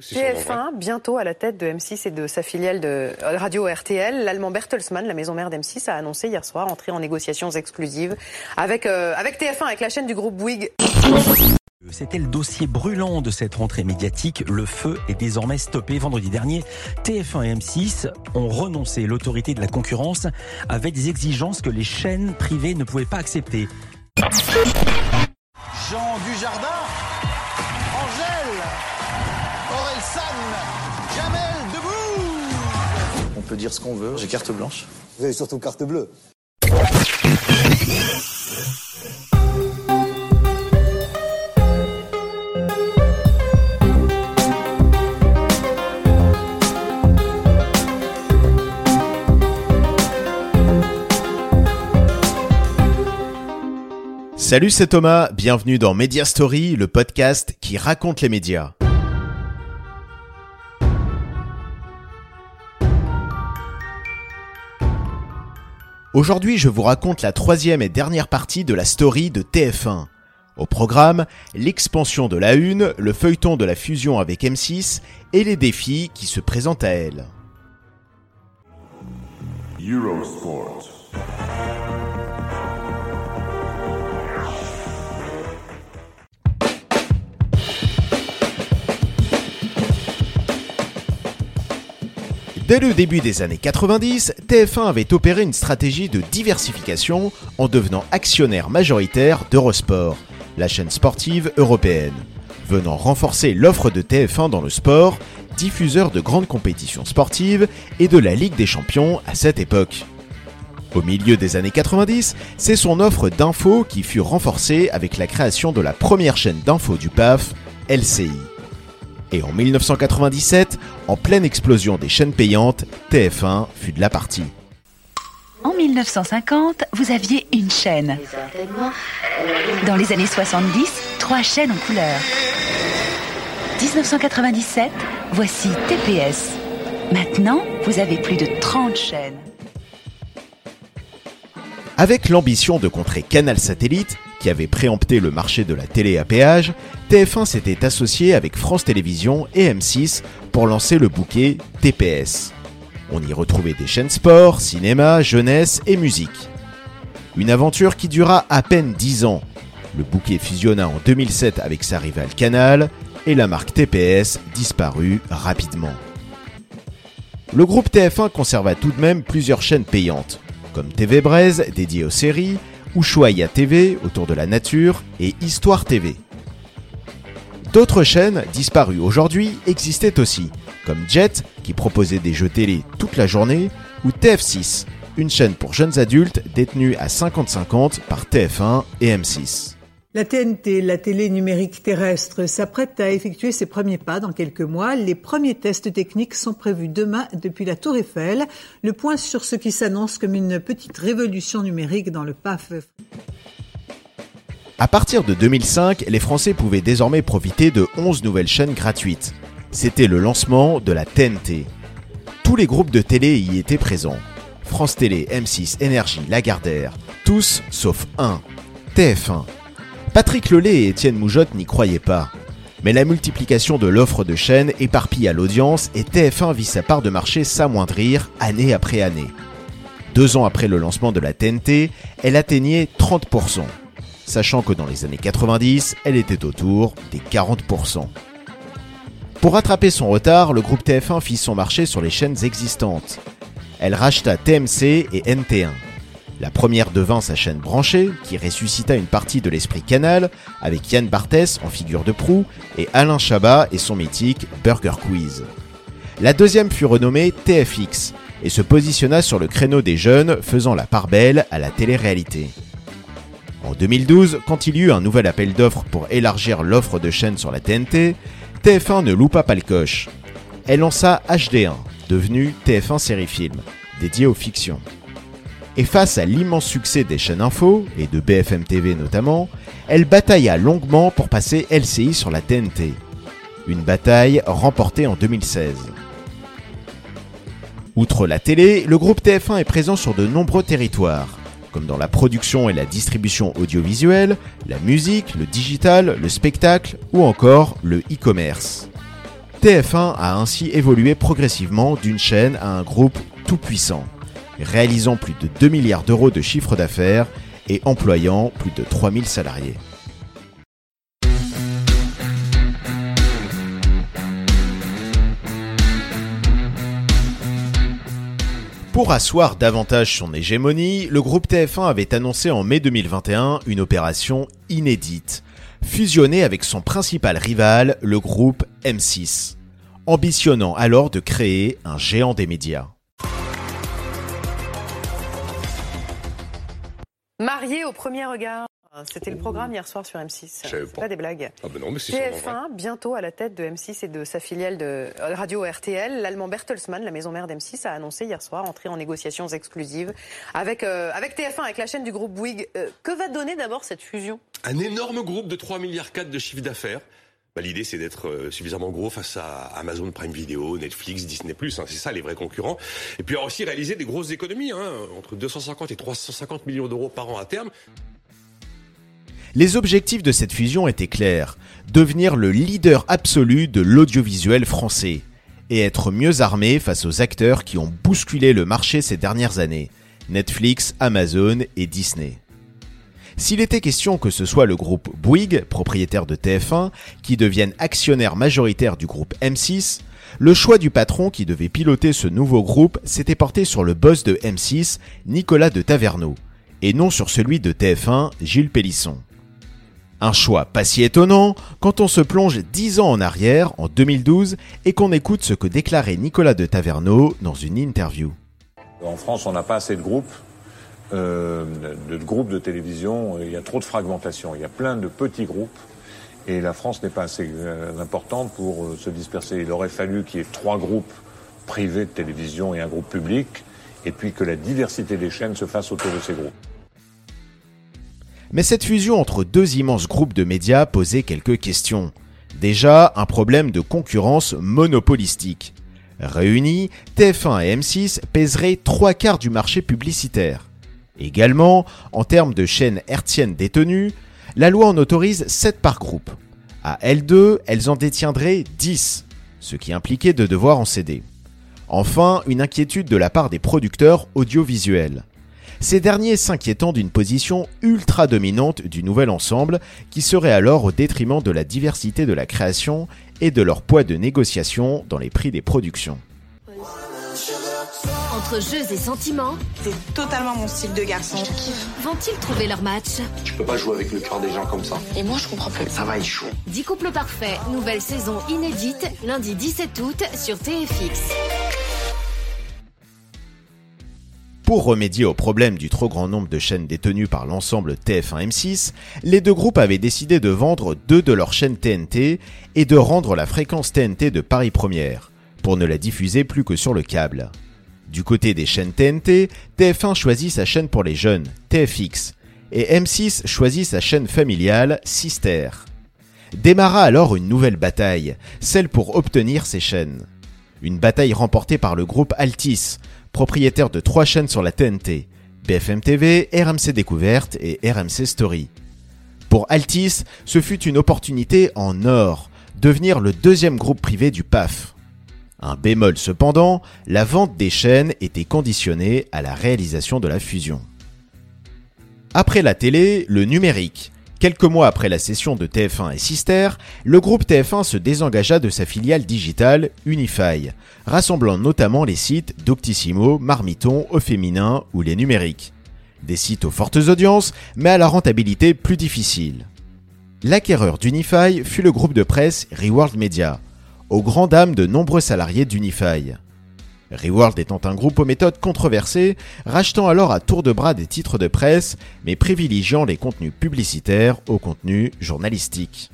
TF1, bientôt à la tête de M6 et de sa filiale de radio RTL, l'allemand Bertelsmann, la maison mère d'M6, a annoncé hier soir entrer en négociations exclusives avec, euh, avec TF1, avec la chaîne du groupe Bouygues. C'était le dossier brûlant de cette rentrée médiatique. Le feu est désormais stoppé. Vendredi dernier, TF1 et M6 ont renoncé. L'autorité de la concurrence avait des exigences que les chaînes privées ne pouvaient pas accepter. Jean Dujardin, peut dire ce qu'on veut, j'ai carte blanche. Vous avez surtout carte bleue. Salut, c'est Thomas, bienvenue dans Media Story, le podcast qui raconte les médias. Aujourd'hui, je vous raconte la troisième et dernière partie de la story de TF1. Au programme, l'expansion de la Une, le feuilleton de la fusion avec M6 et les défis qui se présentent à elle. Dès le début des années 90, TF1 avait opéré une stratégie de diversification en devenant actionnaire majoritaire d'Eurosport, la chaîne sportive européenne, venant renforcer l'offre de TF1 dans le sport, diffuseur de grandes compétitions sportives et de la Ligue des Champions à cette époque. Au milieu des années 90, c'est son offre d'infos qui fut renforcée avec la création de la première chaîne d'infos du PAF, LCI. Et en 1997, en pleine explosion des chaînes payantes, TF1 fut de la partie. En 1950, vous aviez une chaîne. Dans les années 70, trois chaînes en couleur. 1997, voici TPS. Maintenant, vous avez plus de 30 chaînes. Avec l'ambition de contrer Canal Satellite, qui avait préempté le marché de la télé à péage, TF1 s'était associé avec France Télévisions et M6 pour lancer le bouquet TPS. On y retrouvait des chaînes sport, cinéma, jeunesse et musique. Une aventure qui dura à peine 10 ans. Le bouquet fusionna en 2007 avec sa rivale Canal et la marque TPS disparut rapidement. Le groupe TF1 conserva tout de même plusieurs chaînes payantes, comme TV Braise dédiée aux séries, Ushuaïa TV autour de la nature et Histoire TV. D'autres chaînes, disparues aujourd'hui, existaient aussi, comme Jet, qui proposait des jeux télé toute la journée, ou TF6, une chaîne pour jeunes adultes détenue à 50-50 par TF1 et M6. La TNT, la télé numérique terrestre, s'apprête à effectuer ses premiers pas dans quelques mois. Les premiers tests techniques sont prévus demain depuis la Tour Eiffel. Le point sur ce qui s'annonce comme une petite révolution numérique dans le PAF. À partir de 2005, les Français pouvaient désormais profiter de 11 nouvelles chaînes gratuites. C'était le lancement de la TNT. Tous les groupes de télé y étaient présents. France Télé, M6, Énergie, Lagardère, tous sauf un, TF1. Patrick Lelay et Étienne Moujotte n'y croyaient pas. Mais la multiplication de l'offre de chaînes éparpilla l'audience et TF1 vit sa part de marché s'amoindrir année après année. Deux ans après le lancement de la TNT, elle atteignait 30%, sachant que dans les années 90, elle était autour des 40%. Pour rattraper son retard, le groupe TF1 fit son marché sur les chaînes existantes. Elle racheta TMC et NT1. La première devint sa chaîne branchée, qui ressuscita une partie de l'esprit canal, avec Yann Barthès en figure de proue et Alain Chabat et son mythique Burger Quiz. La deuxième fut renommée TFX et se positionna sur le créneau des jeunes, faisant la part belle à la télé-réalité. En 2012, quand il y eut un nouvel appel d'offres pour élargir l'offre de chaînes sur la TNT, TF1 ne loupa pas le coche. Elle lança HD1, devenu TF1 Série Film, dédié aux fictions. Et face à l'immense succès des chaînes info, et de BFM TV notamment, elle batailla longuement pour passer LCI sur la TNT. Une bataille remportée en 2016. Outre la télé, le groupe TF1 est présent sur de nombreux territoires, comme dans la production et la distribution audiovisuelle, la musique, le digital, le spectacle ou encore le e-commerce. TF1 a ainsi évolué progressivement d'une chaîne à un groupe tout puissant, réalisant plus de 2 milliards d'euros de chiffre d'affaires et employant plus de 3000 salariés. Pour asseoir davantage son hégémonie, le groupe TF1 avait annoncé en mai 2021 une opération inédite, fusionner avec son principal rival, le groupe M6, ambitionnant alors de créer un géant des médias. Au premier regard. C'était le programme hier soir sur M6. C'est pas. des blagues. Ah ben non, mais TF1, bientôt à la tête de M6 et de sa filiale de radio RTL. L'allemand Bertelsmann, la maison mère d'M6, a annoncé hier soir entrer en négociations exclusives avec, euh, avec TF1, avec la chaîne du groupe Bouygues. Euh, que va donner d'abord cette fusion? Un énorme groupe de 3 milliards 4 de chiffre d'affaires. Bah, L'idée, c'est d'être euh, suffisamment gros face à Amazon Prime Video, Netflix, Disney+. Hein, c'est ça les vrais concurrents. Et puis aussi réaliser des grosses économies, hein, entre 250 et 350 millions d'euros par an à terme. Les objectifs de cette fusion étaient clairs. Devenir le leader absolu de l'audiovisuel français et être mieux armé face aux acteurs qui ont bousculé le marché ces dernières années. Netflix, Amazon et Disney. S'il était question que ce soit le groupe Bouygues, propriétaire de TF1, qui devienne actionnaire majoritaire du groupe M6, le choix du patron qui devait piloter ce nouveau groupe s'était porté sur le boss de M6, Nicolas de Taverneau, et non sur celui de TF1, Gilles Pélisson. Un choix pas si étonnant quand on se plonge dix ans en arrière, en 2012, et qu'on écoute ce que déclarait Nicolas de Taverneau dans une interview. En France, on n'a pas assez de groupes, euh, de groupes de télévision. Il y a trop de fragmentation. Il y a plein de petits groupes. Et la France n'est pas assez euh, importante pour euh, se disperser. Il aurait fallu qu'il y ait trois groupes privés de télévision et un groupe public, et puis que la diversité des chaînes se fasse autour de ces groupes. Mais cette fusion entre deux immenses groupes de médias posait quelques questions. Déjà, un problème de concurrence monopolistique. Réunis, TF1 et M6 pèseraient trois quarts du marché publicitaire. Également, en termes de chaînes hertziennes détenues, la loi en autorise 7 par groupe. À L2, elles en détiendraient 10, ce qui impliquait de devoir en céder. Enfin, une inquiétude de la part des producteurs audiovisuels ces derniers s'inquiétant d'une position ultra dominante du nouvel ensemble qui serait alors au détriment de la diversité de la création et de leur poids de négociation dans les prix des productions. Entre jeux et sentiments, c'est totalement mon style de garçon. Vont-ils trouver leur match Tu peux pas jouer avec le cœur des gens comme ça. Et moi, je comprends plus. Ça va chaud. 10 couples parfaits, nouvelle saison inédite, lundi 17 août sur TFX. Pour remédier au problème du trop grand nombre de chaînes détenues par l'ensemble TF1-M6, les deux groupes avaient décidé de vendre deux de leurs chaînes TNT et de rendre la fréquence TNT de Paris Première, pour ne la diffuser plus que sur le câble. Du côté des chaînes TNT, TF1 choisit sa chaîne pour les jeunes, TFX, et M6 choisit sa chaîne familiale, Sister. Démarra alors une nouvelle bataille, celle pour obtenir ces chaînes. Une bataille remportée par le groupe Altis, propriétaire de trois chaînes sur la TNT, BFM TV, RMC Découverte et RMC Story. Pour Altis, ce fut une opportunité en or, devenir le deuxième groupe privé du PAF. Un bémol cependant, la vente des chaînes était conditionnée à la réalisation de la fusion. Après la télé, le numérique, Quelques mois après la cession de TF1 et Sister, le groupe TF1 se désengagea de sa filiale digitale Unify, rassemblant notamment les sites Doctissimo, Marmiton, Au ou Les Numériques. Des sites aux fortes audiences, mais à la rentabilité plus difficile. L'acquéreur d'Unify fut le groupe de presse Reworld Media, aux grand dames de nombreux salariés d'Unify. Reworld étant un groupe aux méthodes controversées, rachetant alors à tour de bras des titres de presse, mais privilégiant les contenus publicitaires aux contenus journalistiques.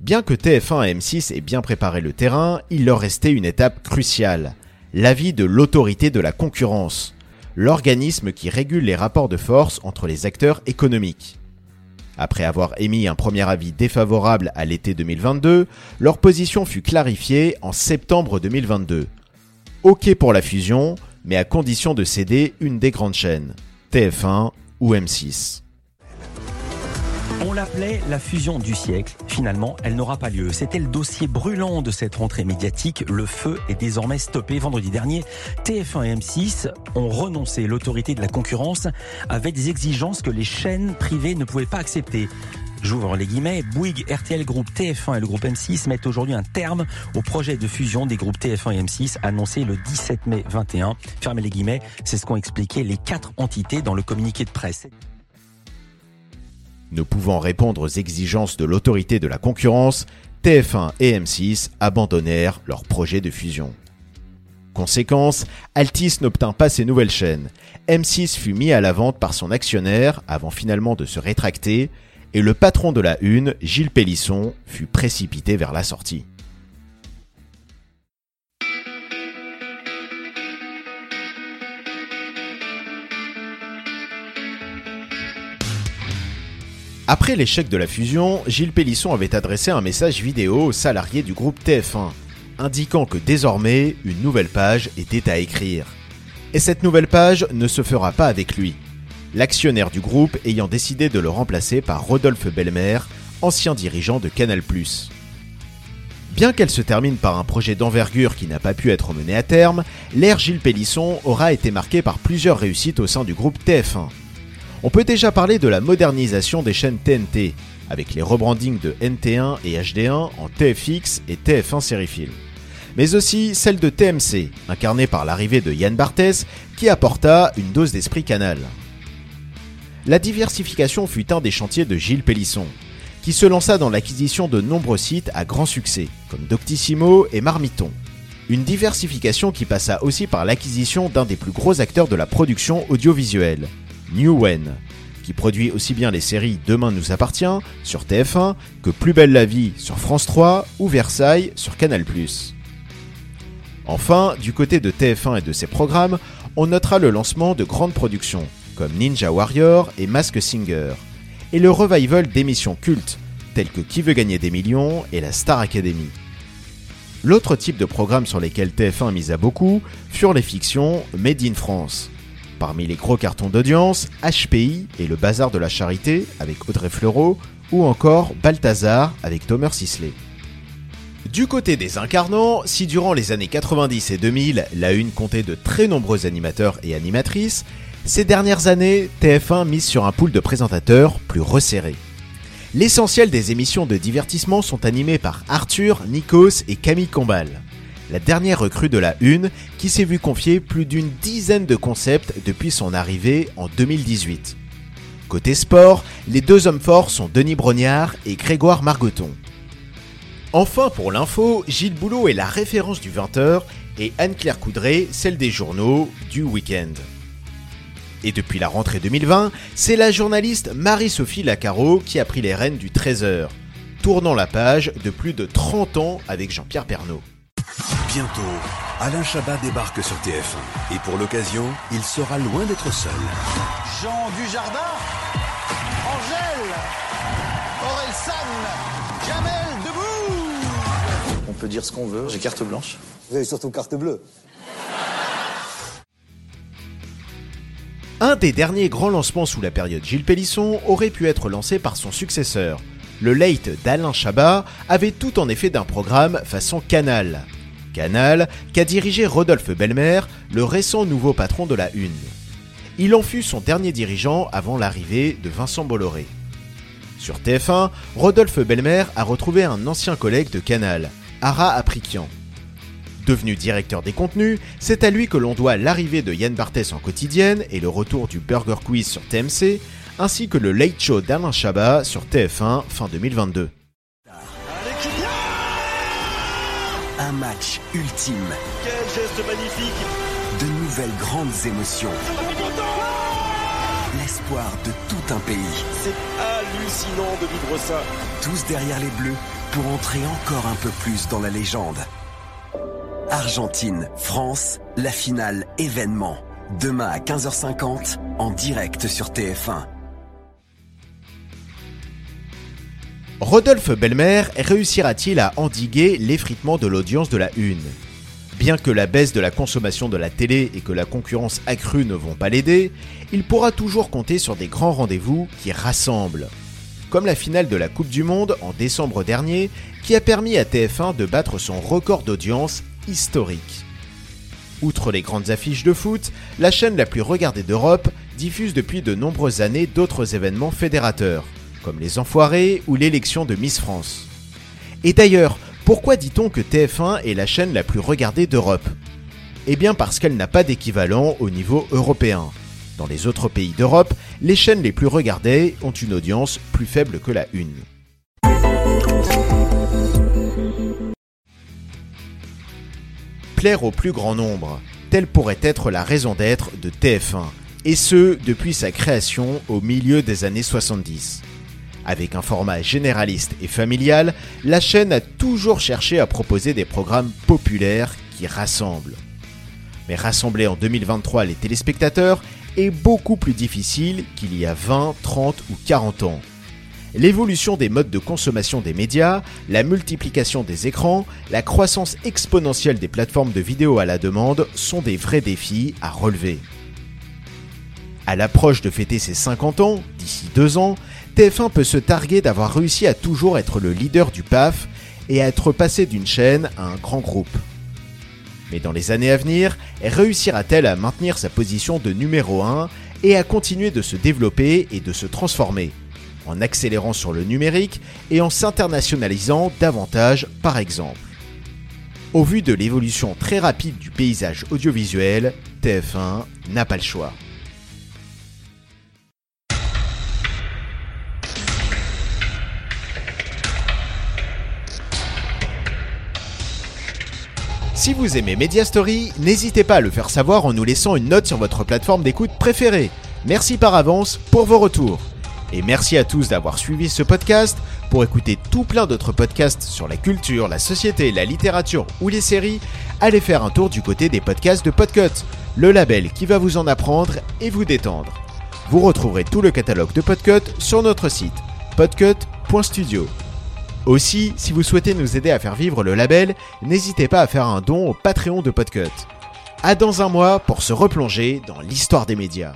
Bien que TF1 et M6 aient bien préparé le terrain, il leur restait une étape cruciale, l'avis de l'autorité de la concurrence, l'organisme qui régule les rapports de force entre les acteurs économiques. Après avoir émis un premier avis défavorable à l'été 2022, leur position fut clarifiée en septembre 2022. OK pour la fusion, mais à condition de céder une des grandes chaînes, TF1 ou M6. On l'appelait la fusion du siècle. Finalement, elle n'aura pas lieu. C'était le dossier brûlant de cette rentrée médiatique. Le feu est désormais stoppé. Vendredi dernier, TF1 et M6 ont renoncé. L'autorité de la concurrence avait des exigences que les chaînes privées ne pouvaient pas accepter. J'ouvre les guillemets. Bouygues, RTL Group, TF1 et le groupe M6 mettent aujourd'hui un terme au projet de fusion des groupes TF1 et M6 annoncé le 17 mai 21. Fermez les guillemets. C'est ce qu'ont expliqué les quatre entités dans le communiqué de presse. Ne pouvant répondre aux exigences de l'autorité de la concurrence, TF1 et M6 abandonnèrent leur projet de fusion. Conséquence, Altis n'obtint pas ces nouvelles chaînes. M6 fut mis à la vente par son actionnaire avant finalement de se rétracter, et le patron de la Une, Gilles Pélisson, fut précipité vers la sortie. Après l'échec de la fusion, Gilles Pélisson avait adressé un message vidéo aux salariés du groupe TF1, indiquant que désormais une nouvelle page était à écrire. Et cette nouvelle page ne se fera pas avec lui, l'actionnaire du groupe ayant décidé de le remplacer par Rodolphe Belmer, ancien dirigeant de Canal+. Bien qu'elle se termine par un projet d'envergure qui n'a pas pu être mené à terme, l'ère Gilles Pélisson aura été marquée par plusieurs réussites au sein du groupe TF1. On peut déjà parler de la modernisation des chaînes TNT, avec les rebrandings de NT1 et HD1 en TFX et TF1 Série Film. Mais aussi celle de TMC, incarnée par l'arrivée de Yann Barthès, qui apporta une dose d'esprit canal. La diversification fut un des chantiers de Gilles Pélisson, qui se lança dans l'acquisition de nombreux sites à grand succès, comme Doctissimo et Marmiton. Une diversification qui passa aussi par l'acquisition d'un des plus gros acteurs de la production audiovisuelle, Newen, qui produit aussi bien les séries Demain nous appartient sur TF1 que Plus belle la vie sur France 3 ou Versailles sur Canal+. Enfin, du côté de TF1 et de ses programmes, on notera le lancement de grandes productions comme Ninja Warrior et Mask Singer, et le revival d'émissions cultes telles que Qui veut gagner des millions et la Star Academy. L'autre type de programme sur lesquels TF1 misa beaucoup furent les fictions Made in France. Parmi les gros cartons d'audience, HPI et le Bazar de la Charité avec Audrey Fleurot, ou encore Balthazar avec Thomas Sisley. Du côté des incarnants, si durant les années 90 et 2000, la Une comptait de très nombreux animateurs et animatrices, ces dernières années, TF1 mise sur un pool de présentateurs plus resserré. L'essentiel des émissions de divertissement sont animées par Arthur, Nikos et Camille Combal. La dernière recrue de la Une qui s'est vu confier plus d'une dizaine de concepts depuis son arrivée en 2018. Côté sport, les deux hommes forts sont Denis Brognard et Grégoire Margoton. Enfin pour l'info, Gilles Boulot est la référence du 20h et Anne-Claire Coudray celle des journaux du week-end. Et depuis la rentrée 2020, c'est la journaliste Marie-Sophie Lacaro qui a pris les rênes du 13h, tournant la page de plus de 30 ans avec Jean-Pierre Pernaud. Bientôt, Alain Chabat débarque sur TF1 et pour l'occasion, il sera loin d'être seul. Jean Dujardin, Angèle, Orelsan, Jamel debout On peut dire ce qu'on veut, j'ai carte blanche. Vous avez surtout carte bleue. Un des derniers grands lancements sous la période Gilles Pélisson aurait pu être lancé par son successeur. Le late d'Alain Chabat avait tout en effet d'un programme façon Canal. Canal qu'a dirigé Rodolphe Belmer, le récent nouveau patron de la Une. Il en fut son dernier dirigeant avant l'arrivée de Vincent Bolloré. Sur TF1, Rodolphe Belmer a retrouvé un ancien collègue de Canal, Ara Aprikian. Devenu directeur des contenus, c'est à lui que l'on doit l'arrivée de Yann Barthès en quotidienne et le retour du Burger Quiz sur TMC, ainsi que le Late Show d'Alain Chabat sur TF1 fin 2022. Un match ultime. Quel geste magnifique De nouvelles grandes émotions. L'espoir de tout un pays. C'est hallucinant de vivre ça. Tous derrière les Bleus pour entrer encore un peu plus dans la légende. Argentine, France, la finale événement. Demain à 15h50 en direct sur TF1. Rodolphe Belmer réussira-t-il à endiguer l'effritement de l'audience de la Une? Bien que la baisse de la consommation de la télé et que la concurrence accrue ne vont pas l'aider, il pourra toujours compter sur des grands rendez-vous qui rassemblent. comme la finale de la Coupe du Monde en décembre dernier, qui a permis à TF1 de battre son record d'audience historique. Outre les grandes affiches de foot, la chaîne la plus regardée d'Europe diffuse depuis de nombreuses années d'autres événements fédérateurs, comme les Enfoirés ou l'élection de Miss France. Et d'ailleurs, pourquoi dit-on que TF1 est la chaîne la plus regardée d'Europe? Eh bien parce qu'elle n'a pas d'équivalent au niveau européen. Dans les autres pays d'Europe, les chaînes les plus regardées ont une audience plus faible que la une. Plaire au plus grand nombre, telle pourrait être la raison d'être de TF1, et ce depuis sa création au milieu des années 70. Avec un format généraliste et familial, la chaîne a toujours cherché à proposer des programmes populaires qui rassemblent. Mais rassembler en 2023 les téléspectateurs est beaucoup plus difficile qu'il y a 20, 30 ou 40 ans. L'évolution des modes de consommation des médias, la multiplication des écrans, la croissance exponentielle des plateformes de vidéo à la demande sont des vrais défis à relever. À l'approche de fêter ses 50 ans, d'ici deux ans, TF1 peut se targuer d'avoir réussi à toujours être le leader du PAF et à être passé d'une chaîne à un grand groupe. Mais dans les années à venir, réussira-t-elle à maintenir sa position de numéro 1 et à continuer de se développer et de se transformer, en accélérant sur le numérique et en s'internationalisant davantage par exemple? Au vu de l'évolution très rapide du paysage audiovisuel, TF1 n'a pas le choix. Si vous aimez Mediastory, n'hésitez pas à le faire savoir en nous laissant une note sur votre plateforme d'écoute préférée. Merci par avance pour vos retours. Et merci à tous d'avoir suivi ce podcast. Pour écouter tout plein d'autres podcasts sur la culture, la société, la littérature ou les séries, allez faire un tour du côté des podcasts de Podcut, le label qui va vous en apprendre et vous détendre. Vous retrouverez tout le catalogue de Podcut sur notre site podcut.studio. Aussi, si vous souhaitez nous aider à faire vivre le label, n'hésitez pas à faire un don au Patreon de Podcut. À dans un mois pour se replonger dans l'histoire des médias.